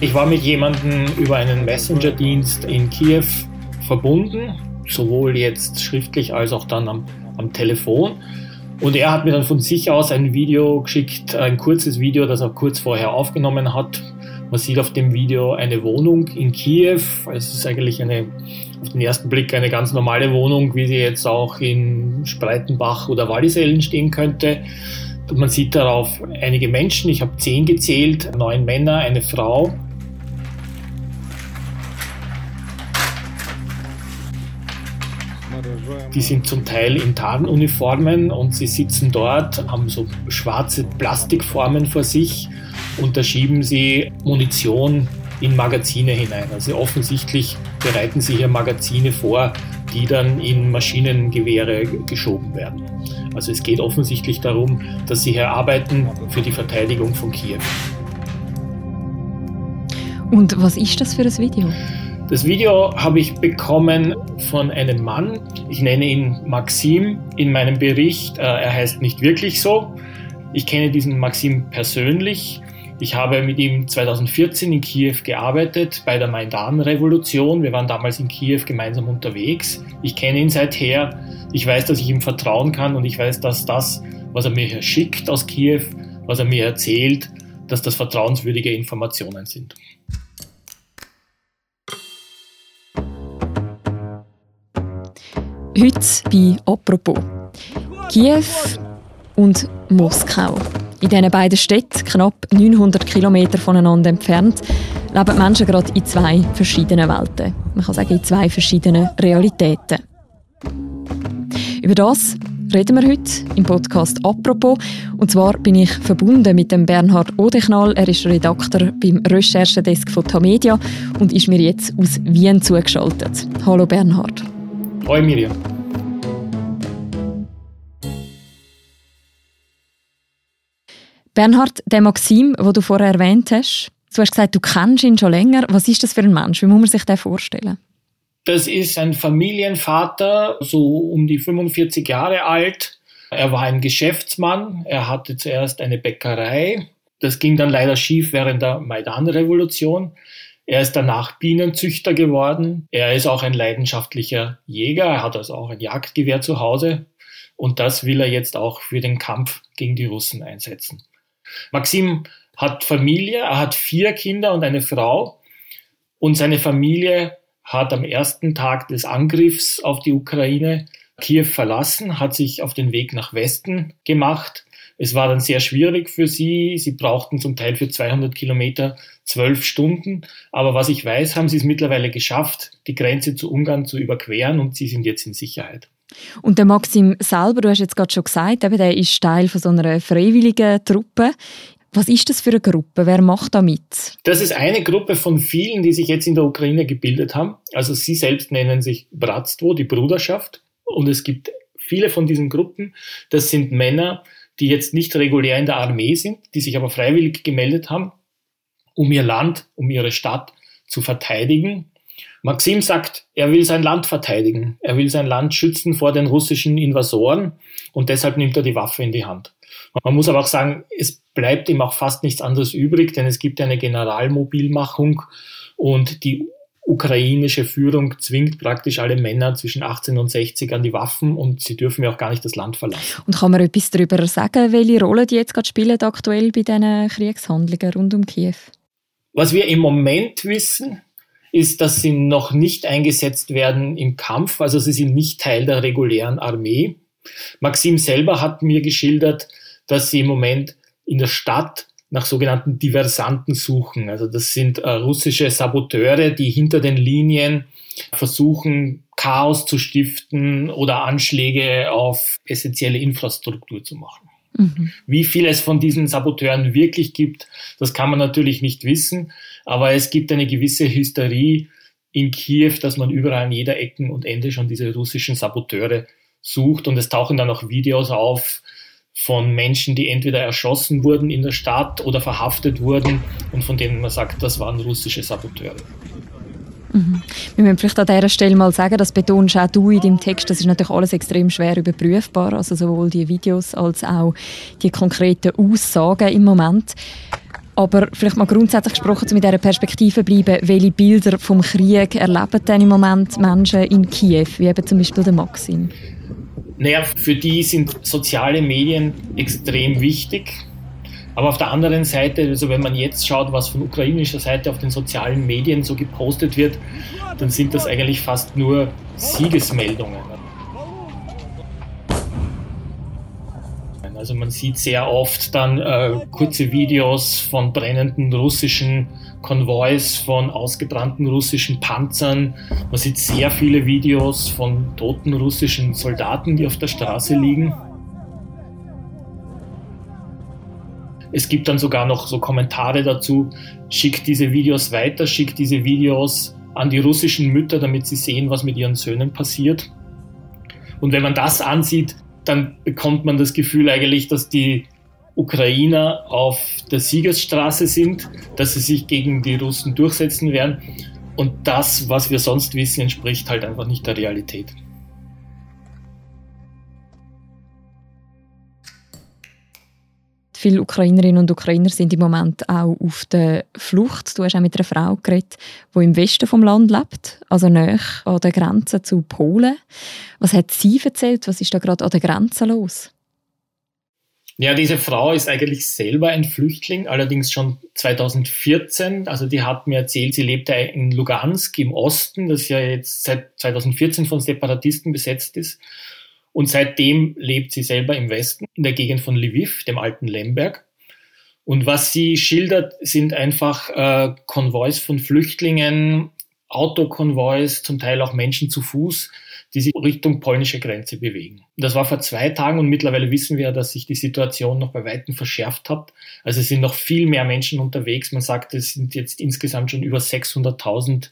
Ich war mit jemandem über einen Messenger-Dienst in Kiew verbunden, sowohl jetzt schriftlich als auch dann am, am Telefon. Und er hat mir dann von sich aus ein Video geschickt, ein kurzes Video, das er kurz vorher aufgenommen hat. Man sieht auf dem Video eine Wohnung in Kiew. Es ist eigentlich eine, auf den ersten Blick eine ganz normale Wohnung, wie sie jetzt auch in Spreitenbach oder Wallisellen stehen könnte. Man sieht darauf einige Menschen, ich habe zehn gezählt, neun Männer, eine Frau. Die sind zum Teil in Tarnuniformen und sie sitzen dort, haben so schwarze Plastikformen vor sich und da schieben sie Munition in Magazine hinein. Also offensichtlich bereiten sie hier Magazine vor, die dann in Maschinengewehre geschoben werden. Also es geht offensichtlich darum, dass sie hier arbeiten für die Verteidigung von Kiew. Und was ist das für ein Video? Das Video habe ich bekommen von einem Mann. Ich nenne ihn Maxim in meinem Bericht. Äh, er heißt nicht wirklich so. Ich kenne diesen Maxim persönlich. Ich habe mit ihm 2014 in Kiew gearbeitet bei der Maidan-Revolution. Wir waren damals in Kiew gemeinsam unterwegs. Ich kenne ihn seither. Ich weiß, dass ich ihm vertrauen kann und ich weiß, dass das, was er mir hier schickt aus Kiew, was er mir erzählt, dass das vertrauenswürdige Informationen sind. Heute bei «Apropos» Kiew und Moskau. In diesen beiden Städten, knapp 900 Kilometer voneinander entfernt, leben Menschen gerade in zwei verschiedenen Welten. Man kann sagen, in zwei verschiedenen Realitäten. Über das reden wir heute im Podcast «Apropos». Und zwar bin ich verbunden mit dem Bernhard Odechnal. Er ist Redakteur beim Recherchedesk von Tamedia und ist mir jetzt aus Wien zugeschaltet. Hallo Bernhard. Hoi Miriam. Bernhard, der Maxim, den du vorher erwähnt hast, du hast gesagt, du kennst ihn schon länger. Was ist das für ein Mensch? Wie muss man sich den vorstellen? Das ist ein Familienvater, so um die 45 Jahre alt. Er war ein Geschäftsmann. Er hatte zuerst eine Bäckerei. Das ging dann leider schief während der Maidan-Revolution. Er ist danach Bienenzüchter geworden. Er ist auch ein leidenschaftlicher Jäger. Er hat also auch ein Jagdgewehr zu Hause. Und das will er jetzt auch für den Kampf gegen die Russen einsetzen. Maxim hat Familie, er hat vier Kinder und eine Frau. Und seine Familie hat am ersten Tag des Angriffs auf die Ukraine Kiew verlassen, hat sich auf den Weg nach Westen gemacht. Es war dann sehr schwierig für sie. Sie brauchten zum Teil für 200 Kilometer zwölf Stunden. Aber was ich weiß, haben sie es mittlerweile geschafft, die Grenze zu Ungarn zu überqueren und sie sind jetzt in Sicherheit. Und der Maxim selber, du hast jetzt gerade schon gesagt, eben, der ist Teil von so einer freiwilligen Truppe. Was ist das für eine Gruppe? Wer macht da mit? Das ist eine Gruppe von vielen, die sich jetzt in der Ukraine gebildet haben. Also sie selbst nennen sich Bratstvo, die Bruderschaft. Und es gibt viele von diesen Gruppen. Das sind Männer, die jetzt nicht regulär in der Armee sind, die sich aber freiwillig gemeldet haben um ihr Land, um ihre Stadt zu verteidigen. Maxim sagt, er will sein Land verteidigen. Er will sein Land schützen vor den russischen Invasoren und deshalb nimmt er die Waffe in die Hand. Man muss aber auch sagen, es bleibt ihm auch fast nichts anderes übrig, denn es gibt eine Generalmobilmachung und die ukrainische Führung zwingt praktisch alle Männer zwischen 18 und 60 an die Waffen und sie dürfen ja auch gar nicht das Land verlassen. Und kann man etwas darüber sagen, welche Rolle die jetzt gerade spielen aktuell bei diesen Kriegshandlungen rund um Kiew? Was wir im Moment wissen, ist, dass sie noch nicht eingesetzt werden im Kampf, also sie sind nicht Teil der regulären Armee. Maxim selber hat mir geschildert, dass sie im Moment in der Stadt nach sogenannten Diversanten suchen. Also das sind äh, russische Saboteure, die hinter den Linien versuchen, Chaos zu stiften oder Anschläge auf essentielle Infrastruktur zu machen. Mhm. Wie viel es von diesen Saboteuren wirklich gibt, das kann man natürlich nicht wissen, aber es gibt eine gewisse Hysterie in Kiew, dass man überall an jeder Ecken und Ende schon diese russischen Saboteure sucht und es tauchen dann auch Videos auf von Menschen, die entweder erschossen wurden in der Stadt oder verhaftet wurden und von denen man sagt, das waren russische Saboteure. Mhm. Wir müssen vielleicht an dieser Stelle mal sagen, das betonst auch du in deinem Text, das ist natürlich alles extrem schwer überprüfbar, also sowohl die Videos als auch die konkreten Aussagen im Moment. Aber vielleicht mal grundsätzlich gesprochen, um mit dieser Perspektive bleiben, welche Bilder vom Krieg erleben denn im Moment Menschen in Kiew, wie eben zum Beispiel der Maxim? Naja, für die sind soziale Medien extrem wichtig. Aber auf der anderen Seite, also wenn man jetzt schaut, was von ukrainischer Seite auf den sozialen Medien so gepostet wird, dann sind das eigentlich fast nur Siegesmeldungen. Also man sieht sehr oft dann äh, kurze Videos von brennenden russischen Konvois, von ausgebrannten russischen Panzern. Man sieht sehr viele Videos von toten russischen Soldaten, die auf der Straße liegen. Es gibt dann sogar noch so Kommentare dazu, schickt diese Videos weiter, schickt diese Videos an die russischen Mütter, damit sie sehen, was mit ihren Söhnen passiert. Und wenn man das ansieht, dann bekommt man das Gefühl eigentlich, dass die Ukrainer auf der Siegesstraße sind, dass sie sich gegen die Russen durchsetzen werden. Und das, was wir sonst wissen, entspricht halt einfach nicht der Realität. Viele Ukrainerinnen und Ukrainer sind im Moment auch auf der Flucht. Du hast auch mit einer Frau geredet, die im Westen vom Land lebt, also näher an der Grenze zu Polen. Was hat sie erzählt? Was ist da gerade an der Grenze los? Ja, diese Frau ist eigentlich selber ein Flüchtling, allerdings schon 2014. Also die hat mir erzählt, sie lebte in Lugansk im Osten, das ja jetzt seit 2014 von Separatisten besetzt ist. Und seitdem lebt sie selber im Westen, in der Gegend von Lviv, dem alten Lemberg. Und was sie schildert, sind einfach äh, Konvois von Flüchtlingen, Autokonvois, zum Teil auch Menschen zu Fuß, die sich Richtung polnische Grenze bewegen. Das war vor zwei Tagen und mittlerweile wissen wir, dass sich die Situation noch bei Weitem verschärft hat. Also es sind noch viel mehr Menschen unterwegs. Man sagt, es sind jetzt insgesamt schon über 600.000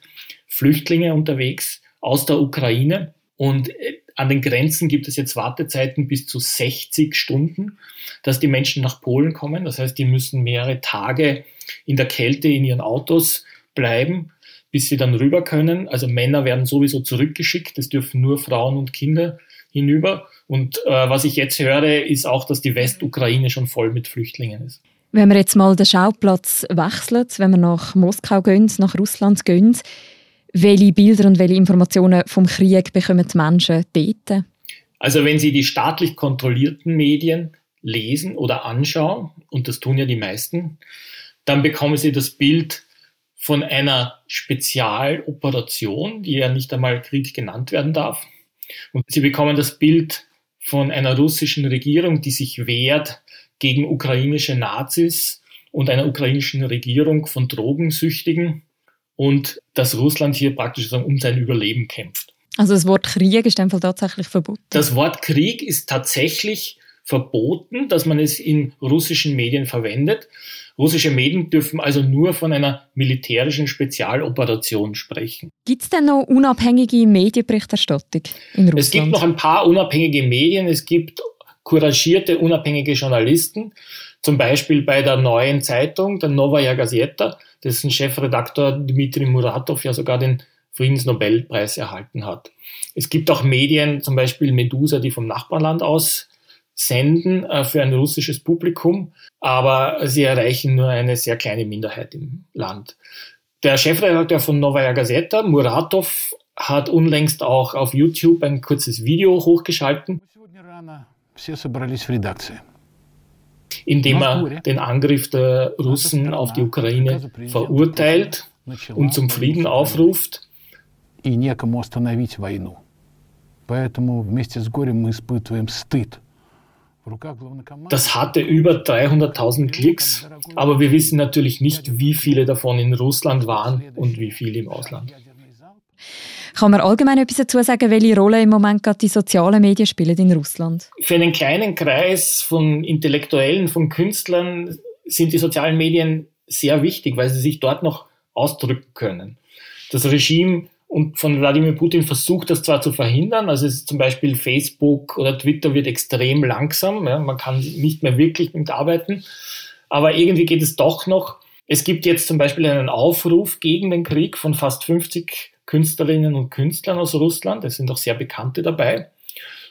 Flüchtlinge unterwegs aus der Ukraine. Und äh, an den Grenzen gibt es jetzt Wartezeiten bis zu 60 Stunden, dass die Menschen nach Polen kommen. Das heißt, die müssen mehrere Tage in der Kälte in ihren Autos bleiben, bis sie dann rüber können. Also Männer werden sowieso zurückgeschickt. Es dürfen nur Frauen und Kinder hinüber. Und äh, was ich jetzt höre, ist auch, dass die Westukraine schon voll mit Flüchtlingen ist. Wenn wir jetzt mal den Schauplatz wechseln, wenn wir nach Moskau gehen, nach Russland gehen, welche Bilder und welche Informationen vom Krieg bekommen die Menschen dort? Also wenn Sie die staatlich kontrollierten Medien lesen oder anschauen, und das tun ja die meisten, dann bekommen Sie das Bild von einer Spezialoperation, die ja nicht einmal Krieg genannt werden darf. Und Sie bekommen das Bild von einer russischen Regierung, die sich wehrt gegen ukrainische Nazis und einer ukrainischen Regierung von Drogensüchtigen und dass Russland hier praktisch um sein Überleben kämpft. Also das Wort Krieg ist einfach tatsächlich verboten? Das Wort Krieg ist tatsächlich verboten, dass man es in russischen Medien verwendet. Russische Medien dürfen also nur von einer militärischen Spezialoperation sprechen. Gibt es denn noch unabhängige Medienberichterstattung in Russland? Es gibt noch ein paar unabhängige Medien. Es gibt couragierte, unabhängige Journalisten, zum Beispiel bei der neuen Zeitung, der Novaya Gazeta, dessen Chefredaktor Dmitri Muratov ja sogar den Friedensnobelpreis erhalten hat. Es gibt auch Medien, zum Beispiel Medusa, die vom Nachbarland aus senden äh, für ein russisches Publikum, aber sie erreichen nur eine sehr kleine Minderheit im Land. Der Chefredakteur von Novaya Gazeta, Muratov, hat unlängst auch auf YouTube ein kurzes Video hochgeschalten, in dem er den Angriff der Russen auf die Ukraine verurteilt und zum Frieden aufruft. Das hatte über 300.000 Klicks, aber wir wissen natürlich nicht, wie viele davon in Russland waren und wie viele im Ausland. Kann man allgemein etwas dazu sagen, welche Rolle im Moment gerade die sozialen Medien spielen in Russland? Für einen kleinen Kreis von Intellektuellen, von Künstlern sind die sozialen Medien sehr wichtig, weil sie sich dort noch ausdrücken können. Das Regime und von Wladimir Putin versucht das zwar zu verhindern, also zum Beispiel Facebook oder Twitter wird extrem langsam, ja, man kann nicht mehr wirklich mitarbeiten, aber irgendwie geht es doch noch. Es gibt jetzt zum Beispiel einen Aufruf gegen den Krieg von fast 50 Künstlerinnen und Künstlern aus Russland, es sind auch sehr bekannte dabei,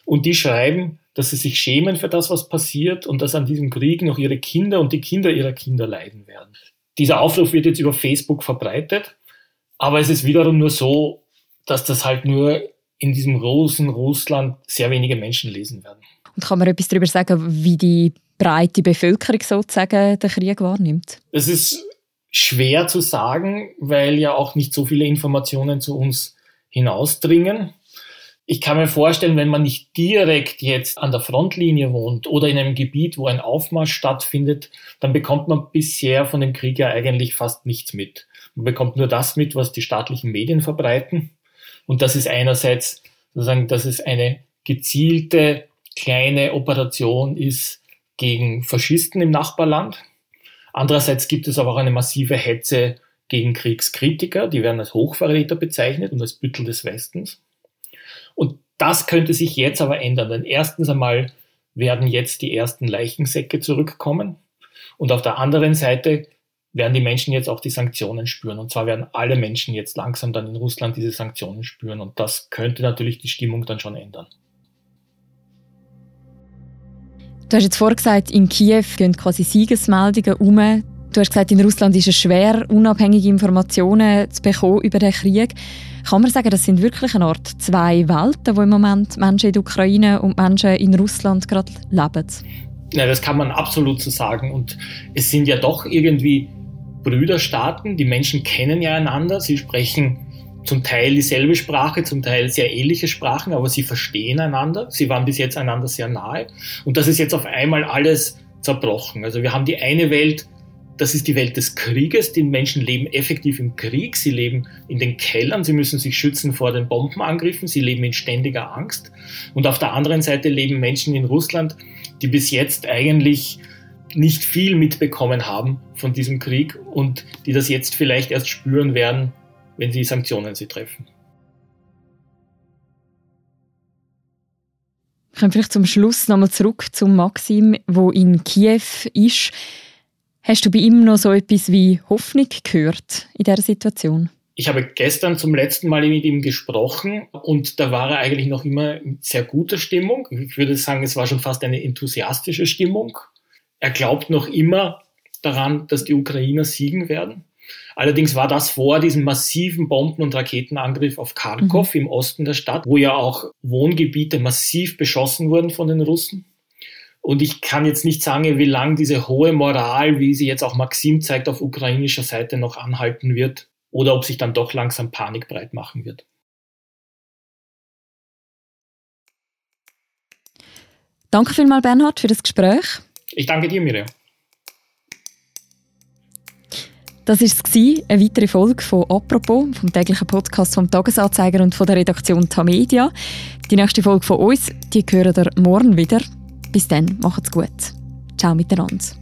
und die schreiben, dass sie sich schämen für das, was passiert und dass an diesem Krieg noch ihre Kinder und die Kinder ihrer Kinder leiden werden. Dieser Aufruf wird jetzt über Facebook verbreitet, aber es ist wiederum nur so, dass das halt nur in diesem großen Russland sehr wenige Menschen lesen werden. Und kann man etwas darüber sagen, wie die breite Bevölkerung sozusagen den Krieg wahrnimmt? Es ist schwer zu sagen, weil ja auch nicht so viele Informationen zu uns hinausdringen. Ich kann mir vorstellen, wenn man nicht direkt jetzt an der Frontlinie wohnt oder in einem Gebiet, wo ein Aufmarsch stattfindet, dann bekommt man bisher von dem Krieg ja eigentlich fast nichts mit. Man bekommt nur das mit, was die staatlichen Medien verbreiten. Und das ist einerseits sozusagen, dass es eine gezielte kleine Operation ist gegen Faschisten im Nachbarland. Andererseits gibt es aber auch eine massive Hetze gegen Kriegskritiker, die werden als Hochverräter bezeichnet und als Büttel des Westens. Und das könnte sich jetzt aber ändern, denn erstens einmal werden jetzt die ersten Leichensäcke zurückkommen und auf der anderen Seite werden die Menschen jetzt auch die Sanktionen spüren. Und zwar werden alle Menschen jetzt langsam dann in Russland diese Sanktionen spüren. Und das könnte natürlich die Stimmung dann schon ändern. Du hast jetzt vorgesagt, in Kiew gehen quasi Siegesmeldungen um. Du hast gesagt, in Russland ist es schwer, unabhängige Informationen zu bekommen über den Krieg. Kann man sagen, das sind wirklich eine Art zwei Welten, wo im Moment Menschen in der Ukraine und Menschen in Russland gerade leben? Ja, das kann man absolut so sagen. Und es sind ja doch irgendwie Brüderstaaten. Die Menschen kennen ja einander. Sie sprechen zum Teil dieselbe Sprache, zum Teil sehr ähnliche Sprachen, aber sie verstehen einander. Sie waren bis jetzt einander sehr nahe. Und das ist jetzt auf einmal alles zerbrochen. Also wir haben die eine Welt, das ist die Welt des Krieges. Die Menschen leben effektiv im Krieg. Sie leben in den Kellern. Sie müssen sich schützen vor den Bombenangriffen. Sie leben in ständiger Angst. Und auf der anderen Seite leben Menschen in Russland, die bis jetzt eigentlich nicht viel mitbekommen haben von diesem Krieg und die das jetzt vielleicht erst spüren werden, wenn die Sanktionen sie treffen. Ich komme vielleicht zum Schluss nochmal zurück zum Maxim, wo in Kiew ist. Hast du bei ihm noch so etwas wie Hoffnung gehört in dieser Situation? Ich habe gestern zum letzten Mal mit ihm gesprochen und da war er eigentlich noch immer in sehr guter Stimmung. Ich würde sagen, es war schon fast eine enthusiastische Stimmung. Er glaubt noch immer daran, dass die Ukrainer siegen werden. Allerdings war das vor diesem massiven Bomben- und Raketenangriff auf Kharkov mhm. im Osten der Stadt, wo ja auch Wohngebiete massiv beschossen wurden von den Russen. Und ich kann jetzt nicht sagen, wie lange diese hohe Moral, wie sie jetzt auch Maxim zeigt, auf ukrainischer Seite noch anhalten wird oder ob sich dann doch langsam Panik breit machen wird. Danke vielmals, Bernhard, für das Gespräch. Ich danke dir, Miriam. Das war eine weitere Folge von «Apropos», vom täglichen Podcast vom «Tagesanzeiger» und von der Redaktion Tamedia. Die nächste Folge von uns, die hören ihr morgen wieder. Bis dann, macht's gut. Ciao miteinander.